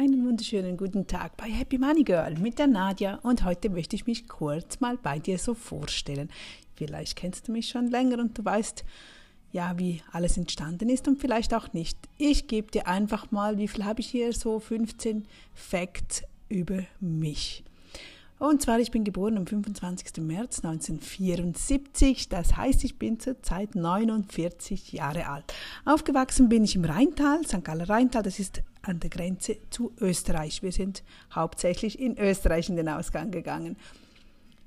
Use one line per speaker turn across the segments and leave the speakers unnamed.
Einen wunderschönen guten Tag bei Happy Money Girl mit der Nadja und heute möchte ich mich kurz mal bei dir so vorstellen. Vielleicht kennst du mich schon länger und du weißt ja, wie alles entstanden ist und vielleicht auch nicht. Ich gebe dir einfach mal, wie viel habe ich hier so 15 Facts über mich. Und zwar, ich bin geboren am 25. März 1974. Das heißt, ich bin zurzeit 49 Jahre alt. Aufgewachsen bin ich im Rheintal, St. Galler Rheintal. Das ist an der Grenze zu Österreich. Wir sind hauptsächlich in Österreich in den Ausgang gegangen.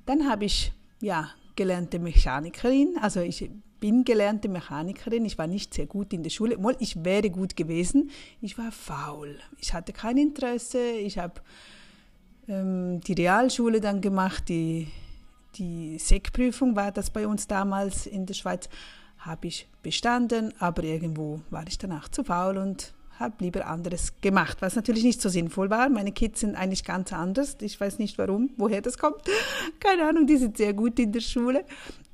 Dann habe ich ja gelernte Mechanikerin. Also ich bin gelernte Mechanikerin. Ich war nicht sehr gut in der Schule. Ich wäre gut gewesen. Ich war faul. Ich hatte kein Interesse. Ich habe ähm, die Realschule dann gemacht, die, die SEC-Prüfung war das bei uns damals in der Schweiz, habe ich bestanden, aber irgendwo war ich danach zu faul und habe lieber anderes gemacht, was natürlich nicht so sinnvoll war. Meine Kids sind eigentlich ganz anders. Ich weiß nicht warum, woher das kommt. Keine Ahnung, die sind sehr gut in der Schule.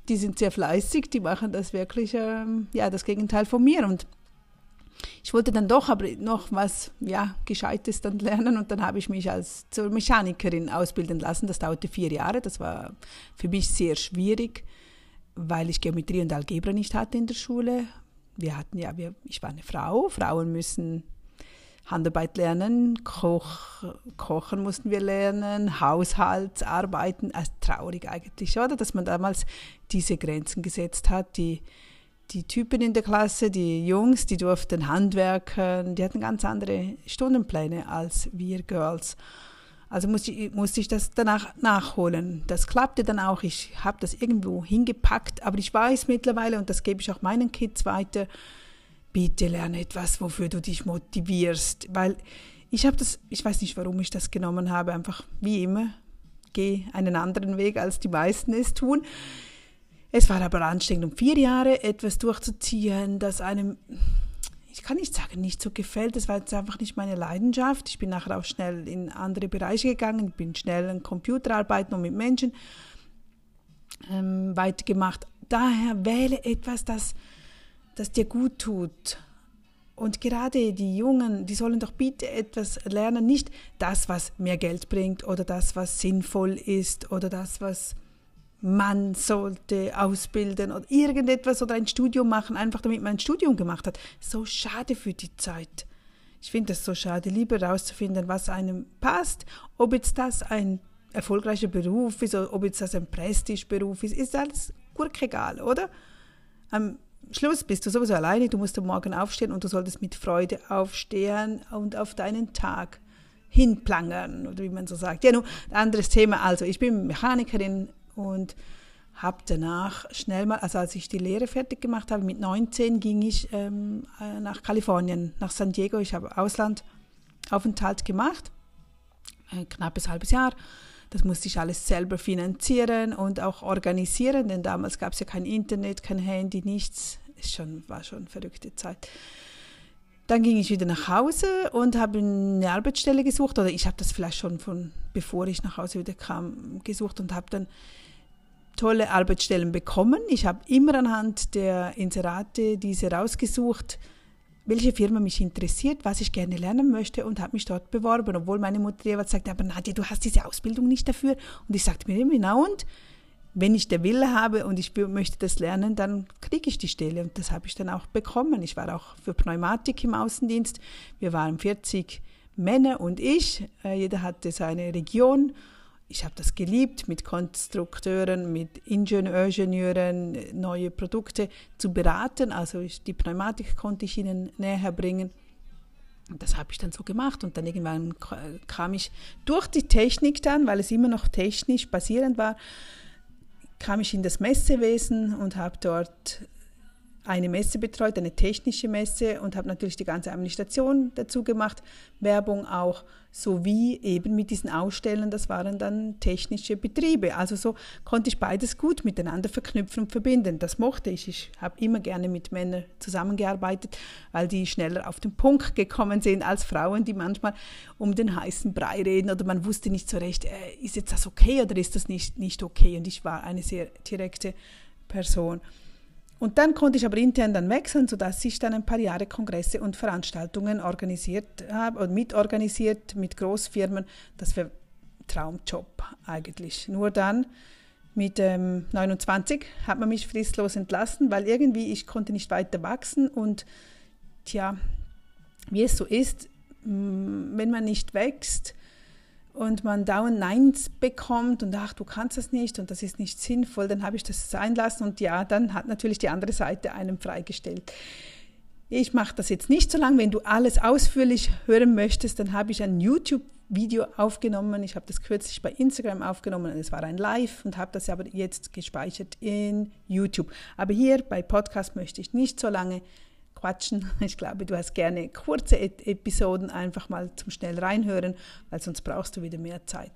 Die sind sehr fleißig, die machen das wirklich, ähm, ja, das Gegenteil von mir. Und ich wollte dann doch aber noch was ja, Gescheites dann lernen und dann habe ich mich als zur Mechanikerin ausbilden lassen. Das dauerte vier Jahre. Das war für mich sehr schwierig, weil ich Geometrie und Algebra nicht hatte in der Schule. Wir hatten ja, wir, ich war eine Frau. Frauen müssen Handarbeit lernen, Koch, Kochen mussten wir lernen, Haushaltsarbeiten. Also traurig eigentlich, oder? Dass man damals diese Grenzen gesetzt hat, die die Typen in der Klasse, die Jungs, die durften handwerken, die hatten ganz andere Stundenpläne als wir Girls. Also musste ich, musste ich das danach nachholen. Das klappte dann auch. Ich habe das irgendwo hingepackt, aber ich weiß mittlerweile, und das gebe ich auch meinen Kids weiter, bitte lerne etwas, wofür du dich motivierst. Weil ich habe das, ich weiß nicht, warum ich das genommen habe, einfach wie immer, gehe einen anderen Weg, als die meisten es tun. Es war aber anstrengend, um vier Jahre etwas durchzuziehen, das einem, ich kann nicht sagen, nicht so gefällt. Das war jetzt einfach nicht meine Leidenschaft. Ich bin nachher auch schnell in andere Bereiche gegangen, bin schnell an Computerarbeiten und mit Menschen ähm, weitergemacht. Daher wähle etwas, das, das dir gut tut. Und gerade die Jungen, die sollen doch bitte etwas lernen, nicht das, was mehr Geld bringt oder das, was sinnvoll ist oder das, was man sollte ausbilden oder irgendetwas oder ein Studium machen, einfach damit man ein Studium gemacht hat. So schade für die Zeit. Ich finde es so schade, lieber herauszufinden, was einem passt, ob jetzt das ein erfolgreicher Beruf ist oder ob jetzt das ein Prestigeberuf ist, ist alles egal, oder? Am Schluss bist du sowieso alleine, du musst am Morgen aufstehen und du solltest mit Freude aufstehen und auf deinen Tag hinplangern, oder wie man so sagt. Ja, nun, ein anderes Thema. Also, ich bin Mechanikerin, und habe danach schnell mal, also als ich die Lehre fertig gemacht habe, mit 19 ging ich ähm, äh, nach Kalifornien, nach San Diego. Ich habe Auslandaufenthalt gemacht, ein knappes halbes Jahr. Das musste ich alles selber finanzieren und auch organisieren, denn damals gab es ja kein Internet, kein Handy, nichts. Es schon, war schon eine verrückte Zeit. Dann ging ich wieder nach Hause und habe eine Arbeitsstelle gesucht, oder ich habe das vielleicht schon von bevor ich nach Hause wieder kam gesucht und habe dann tolle Arbeitsstellen bekommen. Ich habe immer anhand der Inserate diese rausgesucht, welche Firma mich interessiert, was ich gerne lernen möchte und habe mich dort beworben, obwohl meine Mutter jeweils sagte, aber Nadja, du hast diese Ausbildung nicht dafür. Und ich sagte mir immer, genau und wenn ich der Wille habe und ich möchte das lernen, dann kriege ich die Stelle und das habe ich dann auch bekommen. Ich war auch für Pneumatik im Außendienst. Wir waren 40 Männer und ich. Äh, jeder hatte seine Region ich habe das geliebt, mit Konstrukteuren, mit Ingenieuren neue Produkte zu beraten. Also ich, die Pneumatik konnte ich ihnen näher bringen. Das habe ich dann so gemacht und dann irgendwann kam ich durch die Technik dann, weil es immer noch technisch basierend war, kam ich in das Messewesen und habe dort eine Messe betreut, eine technische Messe und habe natürlich die ganze Administration dazu gemacht, Werbung auch, sowie eben mit diesen Ausstellen, das waren dann technische Betriebe. Also so konnte ich beides gut miteinander verknüpfen und verbinden. Das mochte ich. Ich habe immer gerne mit Männern zusammengearbeitet, weil die schneller auf den Punkt gekommen sind als Frauen, die manchmal um den heißen Brei reden oder man wusste nicht so recht, äh, ist jetzt das okay oder ist das nicht, nicht okay? Und ich war eine sehr direkte Person. Und dann konnte ich aber intern dann wechseln, sodass ich dann ein paar Jahre Kongresse und Veranstaltungen organisiert habe und mitorganisiert mit Großfirmen. Das war Traumjob eigentlich. Nur dann mit ähm, 29 hat man mich fristlos entlassen, weil irgendwie ich konnte nicht weiter wachsen und tja, wie es so ist, wenn man nicht wächst und man dauernd Neins bekommt und ach, du kannst das nicht und das ist nicht sinnvoll, dann habe ich das sein lassen und ja, dann hat natürlich die andere Seite einem freigestellt. Ich mache das jetzt nicht so lange. Wenn du alles ausführlich hören möchtest, dann habe ich ein YouTube Video aufgenommen. Ich habe das kürzlich bei Instagram aufgenommen. Es war ein Live und habe das aber jetzt gespeichert in YouTube. Aber hier bei Podcast möchte ich nicht so lange quatschen. Ich glaube, du hast gerne kurze Episoden einfach mal zum schnell reinhören, weil sonst brauchst du wieder mehr Zeit.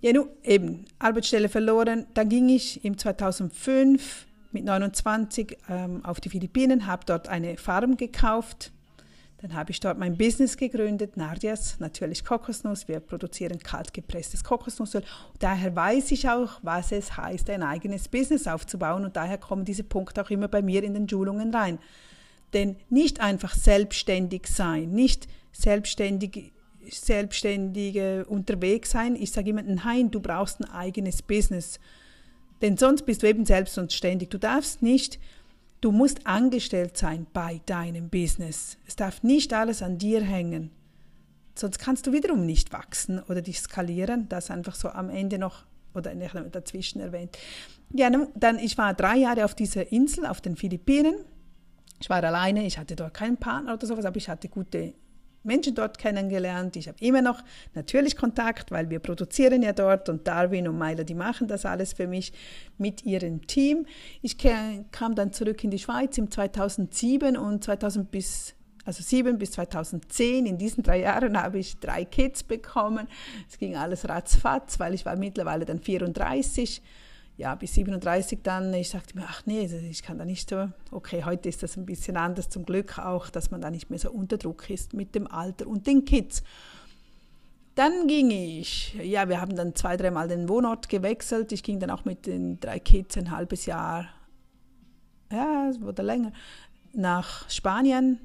Ja, nun eben, Arbeitsstelle verloren. Dann ging ich im 2005 mit 29 ähm, auf die Philippinen, habe dort eine Farm gekauft dann habe ich dort mein Business gegründet, Nardias, natürlich Kokosnuss. Wir produzieren kaltgepresstes Kokosnussöl. Daher weiß ich auch, was es heißt, ein eigenes Business aufzubauen. Und daher kommen diese Punkte auch immer bei mir in den Schulungen rein. Denn nicht einfach selbstständig sein, nicht selbstständig, selbstständige unterwegs sein. Ich sage immer, nein, du brauchst ein eigenes Business. Denn sonst bist du eben selbst und ständig. Du darfst nicht Du musst angestellt sein bei deinem Business. Es darf nicht alles an dir hängen. Sonst kannst du wiederum nicht wachsen oder dich skalieren. Das einfach so am Ende noch oder dazwischen erwähnt. Ja, dann, ich war drei Jahre auf dieser Insel, auf den Philippinen. Ich war alleine, ich hatte dort keinen Partner oder sowas, aber ich hatte gute Menschen dort kennengelernt. Ich habe immer noch natürlich Kontakt, weil wir produzieren ja dort und Darwin und Myla, die machen das alles für mich mit ihrem Team. Ich kam dann zurück in die Schweiz im 2007 und 2000 bis also 7 bis 2010, in diesen drei Jahren habe ich drei Kids bekommen. Es ging alles ratzfatz, weil ich war mittlerweile dann 34 ja, bis 37 dann, ich sagte mir, ach nee, ich kann da nicht so, okay, heute ist das ein bisschen anders, zum Glück auch, dass man da nicht mehr so unter Druck ist mit dem Alter und den Kids. Dann ging ich, ja, wir haben dann zwei, dreimal den Wohnort gewechselt. Ich ging dann auch mit den drei Kids ein halbes Jahr, ja, es wurde länger, nach Spanien,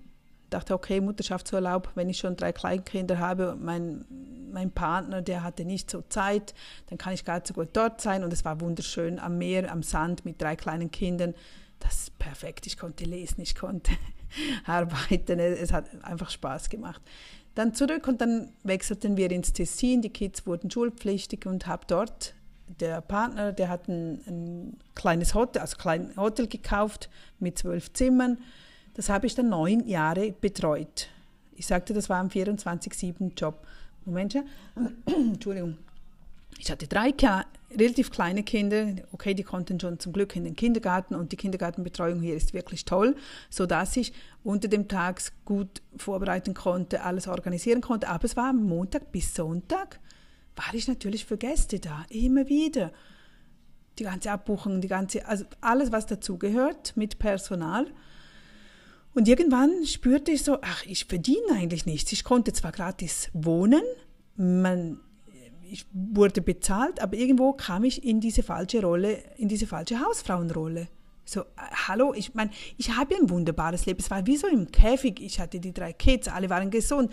dachte, okay, Mutterschaftsurlaub, wenn ich schon drei Kleinkinder habe, mein, mein Partner, der hatte nicht so Zeit, dann kann ich gar nicht so gut dort sein. Und es war wunderschön am Meer, am Sand mit drei kleinen Kindern. Das ist perfekt. Ich konnte lesen, ich konnte arbeiten. Es hat einfach Spaß gemacht. Dann zurück und dann wechselten wir ins Tessin. Die Kids wurden schulpflichtig und habe dort der Partner, der hat ein, ein kleines Hotel, also klein Hotel gekauft mit zwölf Zimmern das habe ich dann neun Jahre betreut. Ich sagte, das war ein 24-7-Job. Moment, ja. Entschuldigung. Ich hatte drei relativ kleine Kinder. Okay, die konnten schon zum Glück in den Kindergarten und die Kindergartenbetreuung hier ist wirklich toll, sodass ich unter dem Tag gut vorbereiten konnte, alles organisieren konnte. Aber es war Montag bis Sonntag, war ich natürlich für Gäste da, immer wieder. Die ganze Abbuchung, die ganze, also alles, was dazugehört mit Personal. Und irgendwann spürte ich so, ach, ich verdiene eigentlich nichts. Ich konnte zwar gratis wohnen, man, ich wurde bezahlt, aber irgendwo kam ich in diese falsche Rolle, in diese falsche Hausfrauenrolle. So, hallo, ich meine, ich habe ein wunderbares Leben. Es war wie so im Käfig. Ich hatte die drei Kids, alle waren gesund.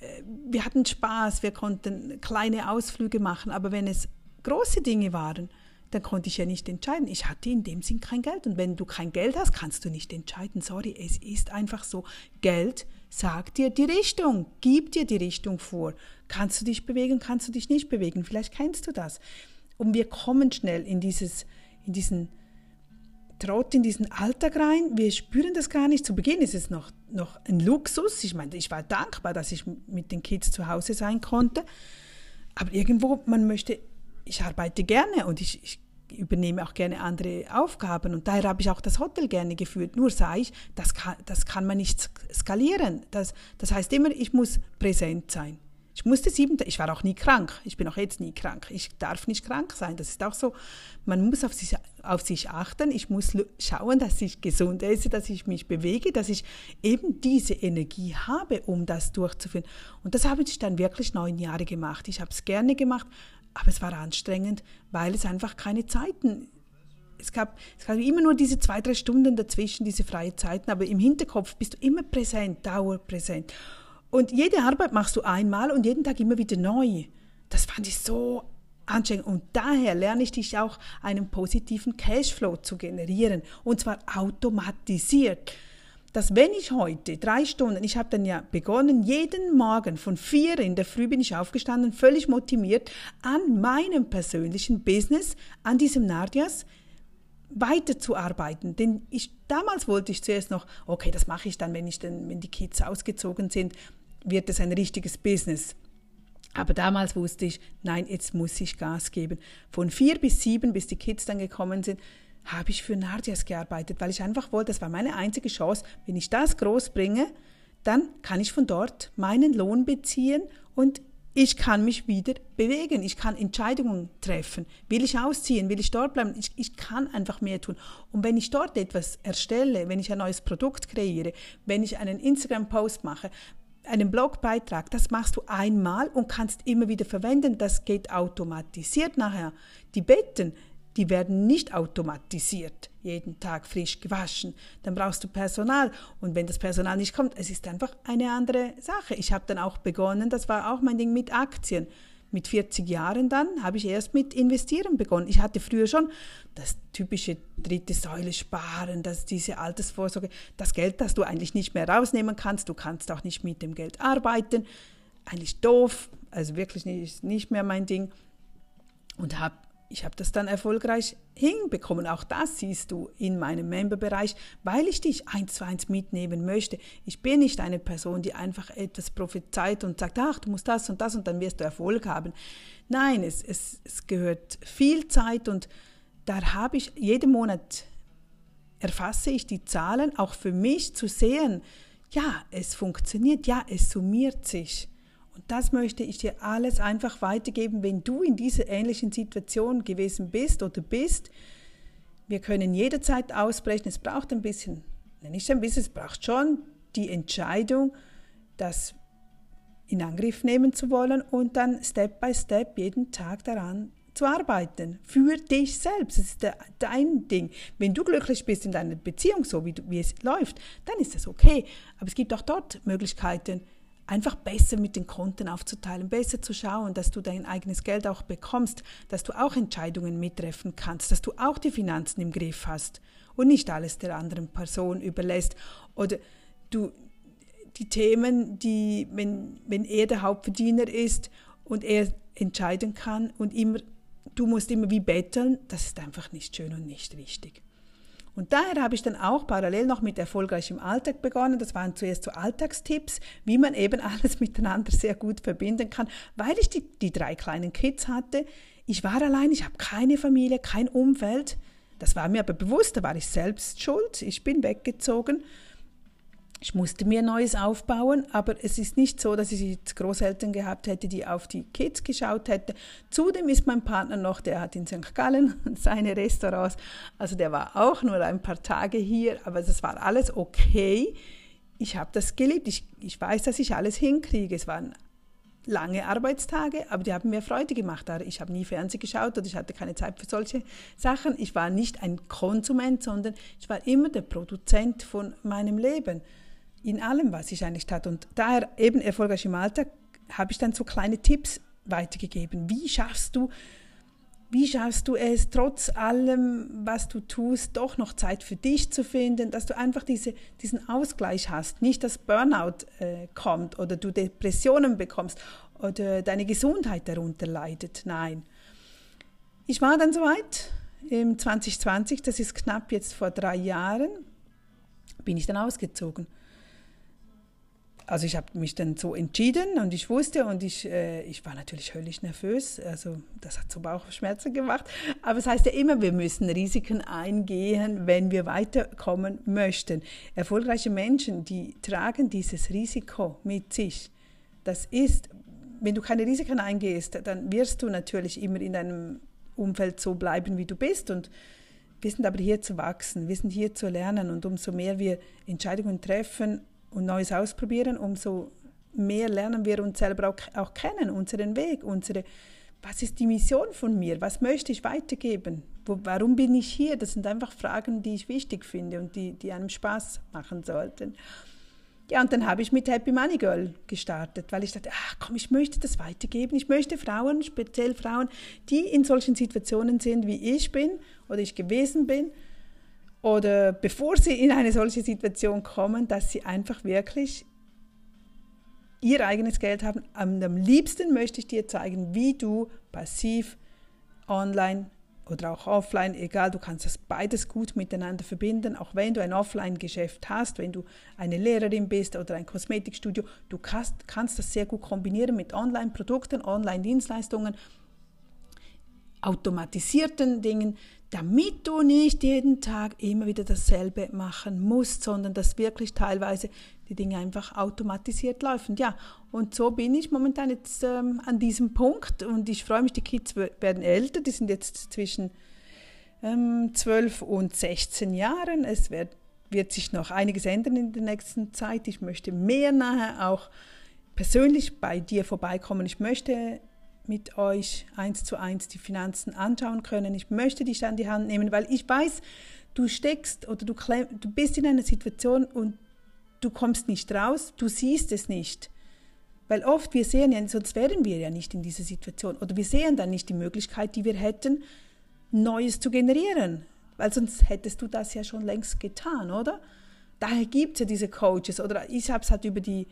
Äh, wir hatten Spaß, wir konnten kleine Ausflüge machen, aber wenn es große Dinge waren, dann konnte ich ja nicht entscheiden. Ich hatte in dem Sinn kein Geld. Und wenn du kein Geld hast, kannst du nicht entscheiden. Sorry, es ist einfach so. Geld sagt dir die Richtung, gibt dir die Richtung vor. Kannst du dich bewegen, kannst du dich nicht bewegen. Vielleicht kennst du das. Und wir kommen schnell in, dieses, in diesen Trott, in diesen Alltag rein. Wir spüren das gar nicht. Zu Beginn ist es noch, noch ein Luxus. Ich meine, ich war dankbar, dass ich mit den Kids zu Hause sein konnte. Aber irgendwo, man möchte ich arbeite gerne und ich, ich übernehme auch gerne andere Aufgaben und daher habe ich auch das Hotel gerne geführt. Nur sah ich, das kann, das kann man nicht skalieren. Das, das heißt immer, ich muss präsent sein. Ich musste sieben, ich war auch nie krank. Ich bin auch jetzt nie krank. Ich darf nicht krank sein. Das ist auch so. Man muss auf sich, auf sich achten. Ich muss schauen, dass ich gesund esse, dass ich mich bewege, dass ich eben diese Energie habe, um das durchzuführen. Und das habe ich dann wirklich neun Jahre gemacht. Ich habe es gerne gemacht, aber es war anstrengend, weil es einfach keine Zeiten es gab, es gab immer nur diese zwei, drei Stunden dazwischen, diese freie Zeiten, aber im Hinterkopf bist du immer präsent, dauerpräsent. Und jede Arbeit machst du einmal und jeden Tag immer wieder neu. Das fand ich so anstrengend. Und daher lerne ich dich auch, einen positiven Cashflow zu generieren. Und zwar automatisiert. Dass wenn ich heute drei Stunden, ich habe dann ja begonnen, jeden Morgen von vier in der Früh bin ich aufgestanden, völlig motiviert, an meinem persönlichen Business, an diesem Nardias, weiterzuarbeiten. Denn ich, damals wollte ich zuerst noch, okay, das mache ich dann, wenn, ich dann, wenn die Kids ausgezogen sind, wird es ein richtiges Business. Aber damals wusste ich, nein, jetzt muss ich Gas geben. Von vier bis sieben, bis die Kids dann gekommen sind, habe ich für Nardias gearbeitet, weil ich einfach wollte, das war meine einzige Chance, wenn ich das groß bringe, dann kann ich von dort meinen Lohn beziehen und ich kann mich wieder bewegen, ich kann Entscheidungen treffen. Will ich ausziehen, will ich dort bleiben? Ich, ich kann einfach mehr tun. Und wenn ich dort etwas erstelle, wenn ich ein neues Produkt kreiere, wenn ich einen Instagram-Post mache, einen Blogbeitrag, das machst du einmal und kannst immer wieder verwenden. Das geht automatisiert nachher. Die Betten, die werden nicht automatisiert, jeden Tag frisch gewaschen. Dann brauchst du Personal. Und wenn das Personal nicht kommt, es ist einfach eine andere Sache. Ich habe dann auch begonnen, das war auch mein Ding mit Aktien mit 40 Jahren dann habe ich erst mit Investieren begonnen. Ich hatte früher schon das typische dritte Säule sparen, das diese Altersvorsorge, das Geld, das du eigentlich nicht mehr rausnehmen kannst, du kannst auch nicht mit dem Geld arbeiten. Eigentlich doof, also wirklich nicht, nicht mehr mein Ding. Und habe ich habe das dann erfolgreich hinbekommen. Auch das siehst du in meinem Memberbereich, weil ich dich eins zu eins mitnehmen möchte. Ich bin nicht eine Person, die einfach etwas prophezeit und sagt, ach, du musst das und das und dann wirst du Erfolg haben. Nein, es, es, es gehört viel Zeit und da habe ich jeden Monat erfasse ich die Zahlen, auch für mich zu sehen, ja, es funktioniert, ja, es summiert sich. Und das möchte ich dir alles einfach weitergeben, wenn du in dieser ähnlichen Situation gewesen bist oder bist. Wir können jederzeit ausbrechen. Es braucht ein bisschen, nicht ein bisschen, es braucht schon die Entscheidung, das in Angriff nehmen zu wollen und dann Step by Step jeden Tag daran zu arbeiten. Für dich selbst. Das ist dein Ding. Wenn du glücklich bist in deiner Beziehung, so wie, du, wie es läuft, dann ist das okay. Aber es gibt auch dort Möglichkeiten, einfach besser mit den Konten aufzuteilen, besser zu schauen, dass du dein eigenes Geld auch bekommst, dass du auch Entscheidungen mittreffen kannst, dass du auch die Finanzen im Griff hast und nicht alles der anderen Person überlässt oder du die Themen, die, wenn, wenn er der Hauptverdiener ist und er entscheiden kann und immer, du musst immer wie betteln, das ist einfach nicht schön und nicht richtig. Und daher habe ich dann auch parallel noch mit erfolgreichem Alltag begonnen. Das waren zuerst so Alltagstipps, wie man eben alles miteinander sehr gut verbinden kann, weil ich die, die drei kleinen Kids hatte. Ich war allein, ich habe keine Familie, kein Umfeld. Das war mir aber bewusst, da war ich selbst schuld. Ich bin weggezogen ich musste mir Neues aufbauen, aber es ist nicht so, dass ich jetzt Großeltern gehabt hätte, die auf die Kids geschaut hätten. Zudem ist mein Partner noch, der hat in St. Gallen seine Restaurants, also der war auch nur ein paar Tage hier, aber das war alles okay. Ich habe das geliebt. Ich, ich weiß, dass ich alles hinkriege. Es waren lange Arbeitstage, aber die haben mir Freude gemacht. Ich habe nie Fernsehen geschaut oder ich hatte keine Zeit für solche Sachen. Ich war nicht ein Konsument, sondern ich war immer der Produzent von meinem Leben in allem, was ich eigentlich tat. Und daher eben erfolgreich im Alltag habe ich dann so kleine Tipps weitergegeben. Wie schaffst du, wie schaffst du es, trotz allem, was du tust, doch noch Zeit für dich zu finden, dass du einfach diese, diesen Ausgleich hast, nicht dass Burnout äh, kommt oder du Depressionen bekommst oder deine Gesundheit darunter leidet. Nein. Ich war dann soweit im 2020, das ist knapp jetzt vor drei Jahren, bin ich dann ausgezogen also ich habe mich dann so entschieden und ich wusste und ich, äh, ich war natürlich höllisch nervös. Also das hat so Bauchschmerzen gemacht. Aber es das heißt ja immer, wir müssen Risiken eingehen, wenn wir weiterkommen möchten. Erfolgreiche Menschen, die tragen dieses Risiko mit sich. Das ist, wenn du keine Risiken eingehst, dann wirst du natürlich immer in deinem Umfeld so bleiben, wie du bist und wir sind aber hier zu wachsen, wir sind hier zu lernen und umso mehr wir Entscheidungen treffen, und Neues ausprobieren, umso mehr lernen wir uns selber auch, auch kennen, unseren Weg, unsere was ist die Mission von mir? Was möchte ich weitergeben? Wo, warum bin ich hier? Das sind einfach Fragen, die ich wichtig finde und die, die einem Spaß machen sollten. Ja, und dann habe ich mit Happy Money Girl gestartet, weil ich dachte, ach komm, ich möchte das weitergeben. Ich möchte Frauen, speziell Frauen, die in solchen Situationen sind, wie ich bin oder ich gewesen bin, oder bevor sie in eine solche Situation kommen, dass sie einfach wirklich ihr eigenes Geld haben. Am, liebsten möchte ich dir zeigen, wie du passiv online oder auch offline, egal, du kannst das beides gut miteinander verbinden, auch wenn du ein Offline-Geschäft hast, wenn du eine Lehrerin bist oder ein Kosmetikstudio, du kannst, kannst das sehr gut kombinieren mit Online-Produkten, Online-Dienstleistungen, automatisierten Dingen, damit du nicht jeden Tag immer wieder dasselbe machen musst, sondern dass wirklich teilweise die Dinge einfach automatisiert laufen. Ja, und so bin ich momentan jetzt ähm, an diesem Punkt und ich freue mich, die Kids werden älter, die sind jetzt zwischen ähm, 12 und 16 Jahren. Es wird, wird sich noch einiges ändern in der nächsten Zeit. Ich möchte mehr nachher auch persönlich bei dir vorbeikommen. Ich möchte mit euch eins zu eins die Finanzen anschauen können. Ich möchte dich an die Hand nehmen, weil ich weiß, du steckst oder du, du bist in einer Situation und du kommst nicht raus, du siehst es nicht. Weil oft wir sehen ja, sonst wären wir ja nicht in dieser Situation oder wir sehen dann nicht die Möglichkeit, die wir hätten, Neues zu generieren. Weil sonst hättest du das ja schon längst getan, oder? Daher gibt es ja diese Coaches oder ich habe es halt über die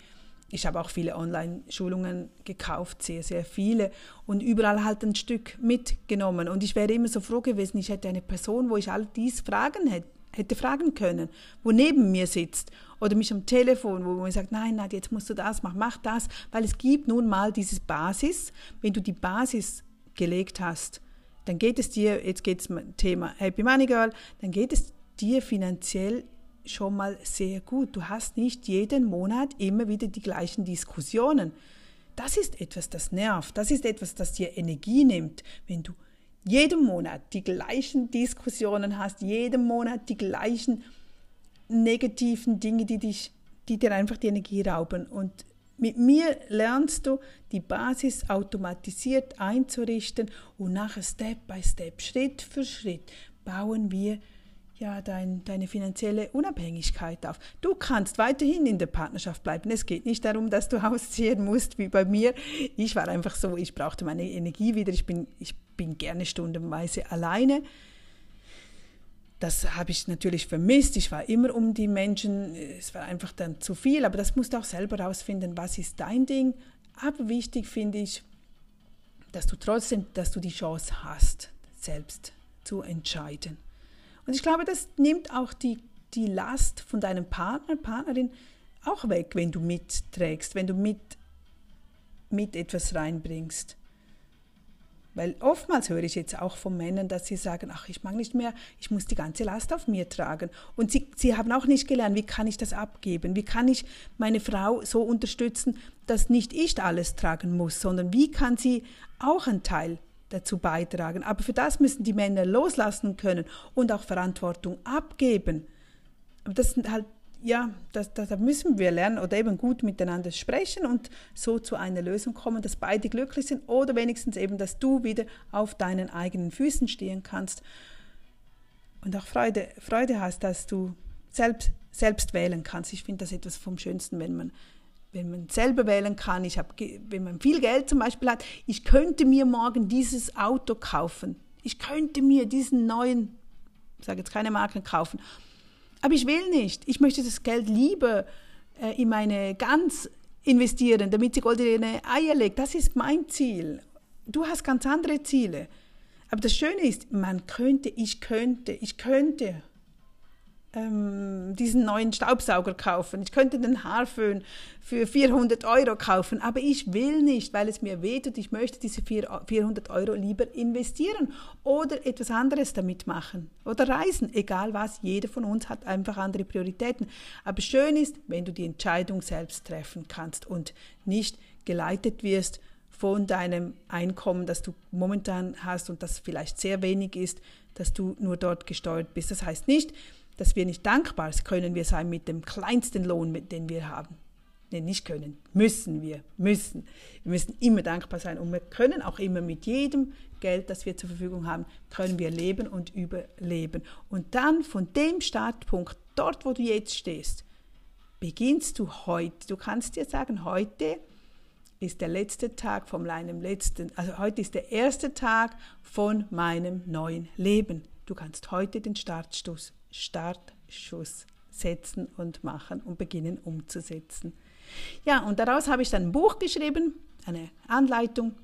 ich habe auch viele Online-Schulungen gekauft, sehr, sehr viele und überall halt ein Stück mitgenommen. Und ich wäre immer so froh gewesen, ich hätte eine Person, wo ich all dies fragen hätte, hätte fragen können, wo neben mir sitzt oder mich am Telefon, wo man sagt, nein, nein, jetzt musst du das machen, mach das, weil es gibt nun mal diese Basis. Wenn du die Basis gelegt hast, dann geht es dir, jetzt geht es Thema Happy Money Girl, dann geht es dir finanziell schon mal sehr gut. Du hast nicht jeden Monat immer wieder die gleichen Diskussionen. Das ist etwas, das nervt. Das ist etwas, das dir Energie nimmt, wenn du jeden Monat die gleichen Diskussionen hast, jeden Monat die gleichen negativen Dinge, die dich, die dir einfach die Energie rauben. Und mit mir lernst du, die Basis automatisiert einzurichten und nachher Step by Step, Schritt für Schritt bauen wir ja, dein, deine finanzielle Unabhängigkeit auf. Du kannst weiterhin in der Partnerschaft bleiben. Es geht nicht darum, dass du ausziehen musst, wie bei mir. Ich war einfach so, ich brauchte meine Energie wieder. Ich bin, ich bin gerne stundenweise alleine. Das habe ich natürlich vermisst. Ich war immer um die Menschen. Es war einfach dann zu viel. Aber das musst du auch selber herausfinden, was ist dein Ding. Aber wichtig finde ich, dass du trotzdem, dass du die Chance hast, selbst zu entscheiden. Und ich glaube, das nimmt auch die, die Last von deinem Partner, Partnerin auch weg, wenn du mitträgst, wenn du mit, mit etwas reinbringst. Weil oftmals höre ich jetzt auch von Männern, dass sie sagen, ach, ich mag nicht mehr, ich muss die ganze Last auf mir tragen. Und sie, sie haben auch nicht gelernt, wie kann ich das abgeben? Wie kann ich meine Frau so unterstützen, dass nicht ich alles tragen muss, sondern wie kann sie auch einen Teil dazu beitragen. Aber für das müssen die Männer loslassen können und auch Verantwortung abgeben. Aber das sind halt, ja, das, das, da müssen wir lernen oder eben gut miteinander sprechen und so zu einer Lösung kommen, dass beide glücklich sind oder wenigstens eben, dass du wieder auf deinen eigenen Füßen stehen kannst und auch Freude, Freude hast, dass du selbst, selbst wählen kannst. Ich finde das etwas vom Schönsten, wenn man wenn man selber wählen kann, ich hab, wenn man viel Geld zum Beispiel hat, ich könnte mir morgen dieses Auto kaufen. Ich könnte mir diesen neuen, ich sage jetzt keine Marken kaufen. Aber ich will nicht. Ich möchte das Geld lieber äh, in meine Gans investieren, damit sie goldene Eier legt. Das ist mein Ziel. Du hast ganz andere Ziele. Aber das Schöne ist, man könnte, ich könnte, ich könnte ähm, diesen neuen Staubsauger kaufen. Ich könnte den Haarföhn für 400 Euro kaufen, aber ich will nicht, weil es mir wehtut. Ich möchte diese 400 Euro lieber investieren oder etwas anderes damit machen oder reisen, egal was. Jeder von uns hat einfach andere Prioritäten. Aber schön ist, wenn du die Entscheidung selbst treffen kannst und nicht geleitet wirst von deinem Einkommen, das du momentan hast und das vielleicht sehr wenig ist, dass du nur dort gesteuert bist. Das heißt nicht, dass wir nicht dankbar können wir sein mit dem kleinsten Lohn, den wir haben. nee, nicht können, müssen wir, müssen. Wir müssen immer dankbar sein und wir können auch immer mit jedem Geld, das wir zur Verfügung haben, können wir leben und überleben. Und dann von dem Startpunkt, dort wo du jetzt stehst, beginnst du heute. Du kannst dir sagen, heute ist der letzte Tag von meinem letzten, also heute ist der erste Tag von meinem neuen Leben. Du kannst heute den Startschuss, Startschuss setzen und machen und beginnen umzusetzen. Ja, und daraus habe ich dann ein Buch geschrieben, eine Anleitung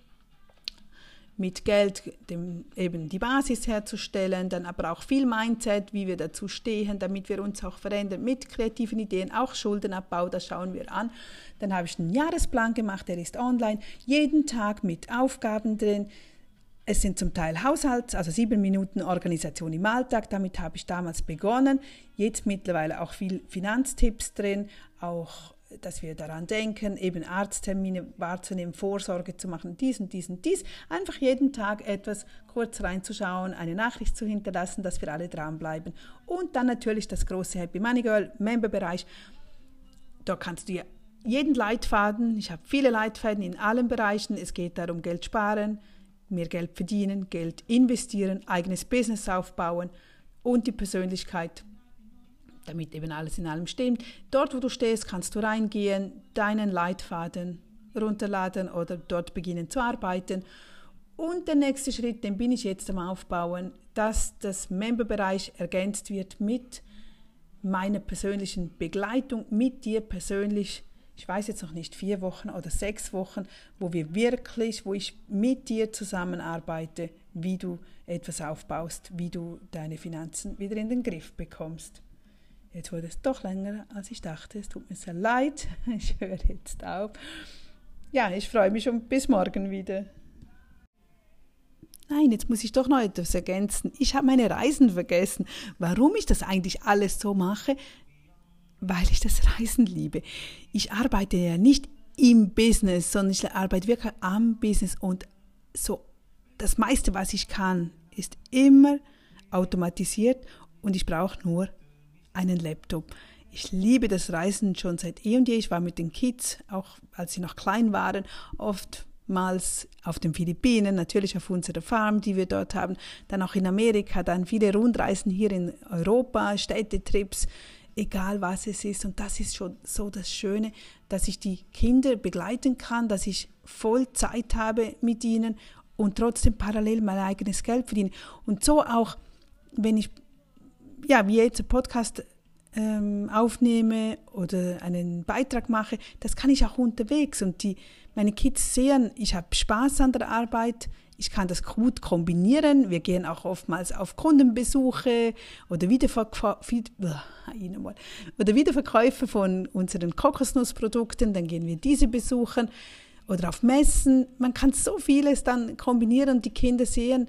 mit Geld dem, eben die Basis herzustellen, dann aber auch viel Mindset, wie wir dazu stehen, damit wir uns auch verändern mit kreativen Ideen, auch Schuldenabbau, das schauen wir an. Dann habe ich einen Jahresplan gemacht, der ist online, jeden Tag mit Aufgaben drin. Es sind zum Teil Haushalts, also sieben Minuten Organisation im Alltag, damit habe ich damals begonnen. Jetzt mittlerweile auch viel Finanztipps drin, auch dass wir daran denken, eben Arzttermine wahrzunehmen, Vorsorge zu machen, dies und dies und dies. Einfach jeden Tag etwas kurz reinzuschauen, eine Nachricht zu hinterlassen, dass wir alle dranbleiben. Und dann natürlich das große Happy Money Girl Memberbereich. Da kannst du ja jeden Leitfaden, ich habe viele Leitfäden in allen Bereichen. Es geht darum, Geld sparen, mehr Geld verdienen, Geld investieren, eigenes Business aufbauen und die Persönlichkeit damit eben alles in allem stimmt. Dort, wo du stehst, kannst du reingehen, deinen Leitfaden runterladen oder dort beginnen zu arbeiten. Und der nächste Schritt, den bin ich jetzt am Aufbauen, dass das Memberbereich ergänzt wird mit meiner persönlichen Begleitung, mit dir persönlich. Ich weiß jetzt noch nicht, vier Wochen oder sechs Wochen, wo wir wirklich, wo ich mit dir zusammenarbeite, wie du etwas aufbaust, wie du deine Finanzen wieder in den Griff bekommst. Jetzt wurde es doch länger, als ich dachte. Es tut mir sehr leid. Ich höre jetzt auf. Ja, ich freue mich schon bis morgen wieder. Nein, jetzt muss ich doch noch etwas ergänzen. Ich habe meine Reisen vergessen. Warum ich das eigentlich alles so mache? Weil ich das Reisen liebe. Ich arbeite ja nicht im Business, sondern ich arbeite wirklich am Business und so das meiste, was ich kann, ist immer automatisiert und ich brauche nur einen Laptop. Ich liebe das Reisen schon seit eh und je. Ich war mit den Kids, auch als sie noch klein waren, oftmals auf den Philippinen, natürlich auf unserer Farm, die wir dort haben, dann auch in Amerika, dann viele Rundreisen hier in Europa, Städtetrips, egal was es ist. Und das ist schon so das Schöne, dass ich die Kinder begleiten kann, dass ich voll Zeit habe mit ihnen und trotzdem parallel mein eigenes Geld verdiene. Und so auch, wenn ich ja, wie jetzt einen Podcast ähm, aufnehme oder einen Beitrag mache, das kann ich auch unterwegs. Und die, meine Kids sehen, ich habe Spaß an der Arbeit, ich kann das gut kombinieren. Wir gehen auch oftmals auf Kundenbesuche oder, Wiederverkäufe, oder Wiederverkäufe von unseren Kokosnussprodukten, dann gehen wir diese besuchen oder auf Messen. Man kann so vieles dann kombinieren und die Kinder sehen,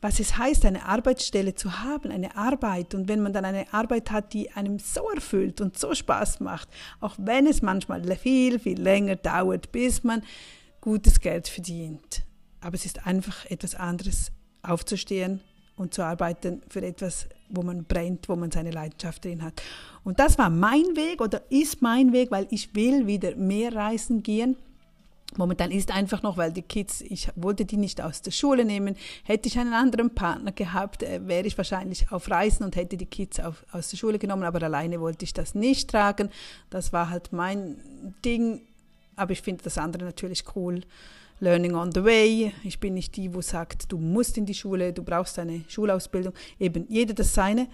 was es heißt, eine Arbeitsstelle zu haben, eine Arbeit. Und wenn man dann eine Arbeit hat, die einem so erfüllt und so Spaß macht, auch wenn es manchmal viel, viel länger dauert, bis man gutes Geld verdient. Aber es ist einfach etwas anderes, aufzustehen und zu arbeiten für etwas, wo man brennt, wo man seine Leidenschaft drin hat. Und das war mein Weg oder ist mein Weg, weil ich will wieder mehr reisen gehen Momentan ist einfach noch, weil die Kids, ich wollte die nicht aus der Schule nehmen. Hätte ich einen anderen Partner gehabt, äh, wäre ich wahrscheinlich auf Reisen und hätte die Kids auf, aus der Schule genommen, aber alleine wollte ich das nicht tragen. Das war halt mein Ding. Aber ich finde das andere natürlich cool. Learning on the way. Ich bin nicht die, wo sagt, du musst in die Schule, du brauchst eine Schulausbildung. Eben jeder das seine.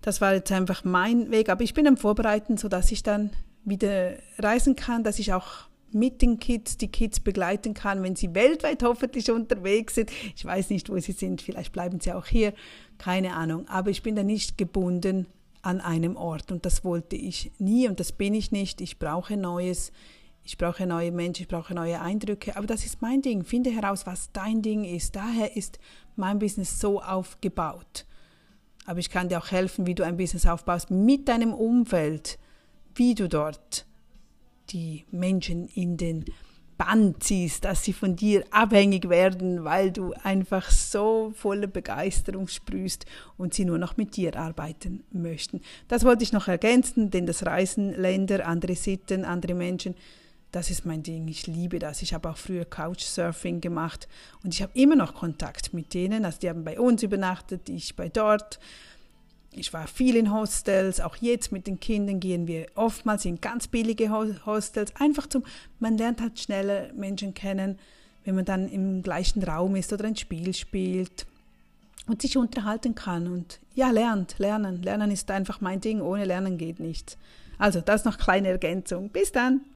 Das war jetzt einfach mein Weg. Aber ich bin am Vorbereiten, sodass ich dann wieder reisen kann, dass ich auch mit den Kids die Kids begleiten kann, wenn sie weltweit hoffentlich unterwegs sind. Ich weiß nicht, wo sie sind, vielleicht bleiben sie auch hier, keine Ahnung. Aber ich bin da nicht gebunden an einem Ort und das wollte ich nie und das bin ich nicht. Ich brauche Neues. Ich brauche neue Menschen, ich brauche neue Eindrücke, aber das ist mein Ding. Finde heraus, was dein Ding ist. Daher ist mein Business so aufgebaut. Aber ich kann dir auch helfen, wie du ein Business aufbaust mit deinem Umfeld, wie du dort die Menschen in den Band ziehst, dass sie von dir abhängig werden, weil du einfach so voller Begeisterung sprühst und sie nur noch mit dir arbeiten möchten. Das wollte ich noch ergänzen, denn das Reisen, Länder, andere Sitten, andere Menschen, das ist mein Ding. Ich liebe das. Ich habe auch früher Couchsurfing gemacht und ich habe immer noch Kontakt mit denen. Also die haben bei uns übernachtet, ich bei dort. Ich war viel in Hostels, auch jetzt mit den Kindern gehen wir oftmals in ganz billige Hostels, einfach zum, man lernt halt schneller Menschen kennen, wenn man dann im gleichen Raum ist oder ein Spiel spielt und sich unterhalten kann und ja, lernt, lernen. Lernen ist einfach mein Ding, ohne Lernen geht nichts. Also, das noch kleine Ergänzung. Bis dann!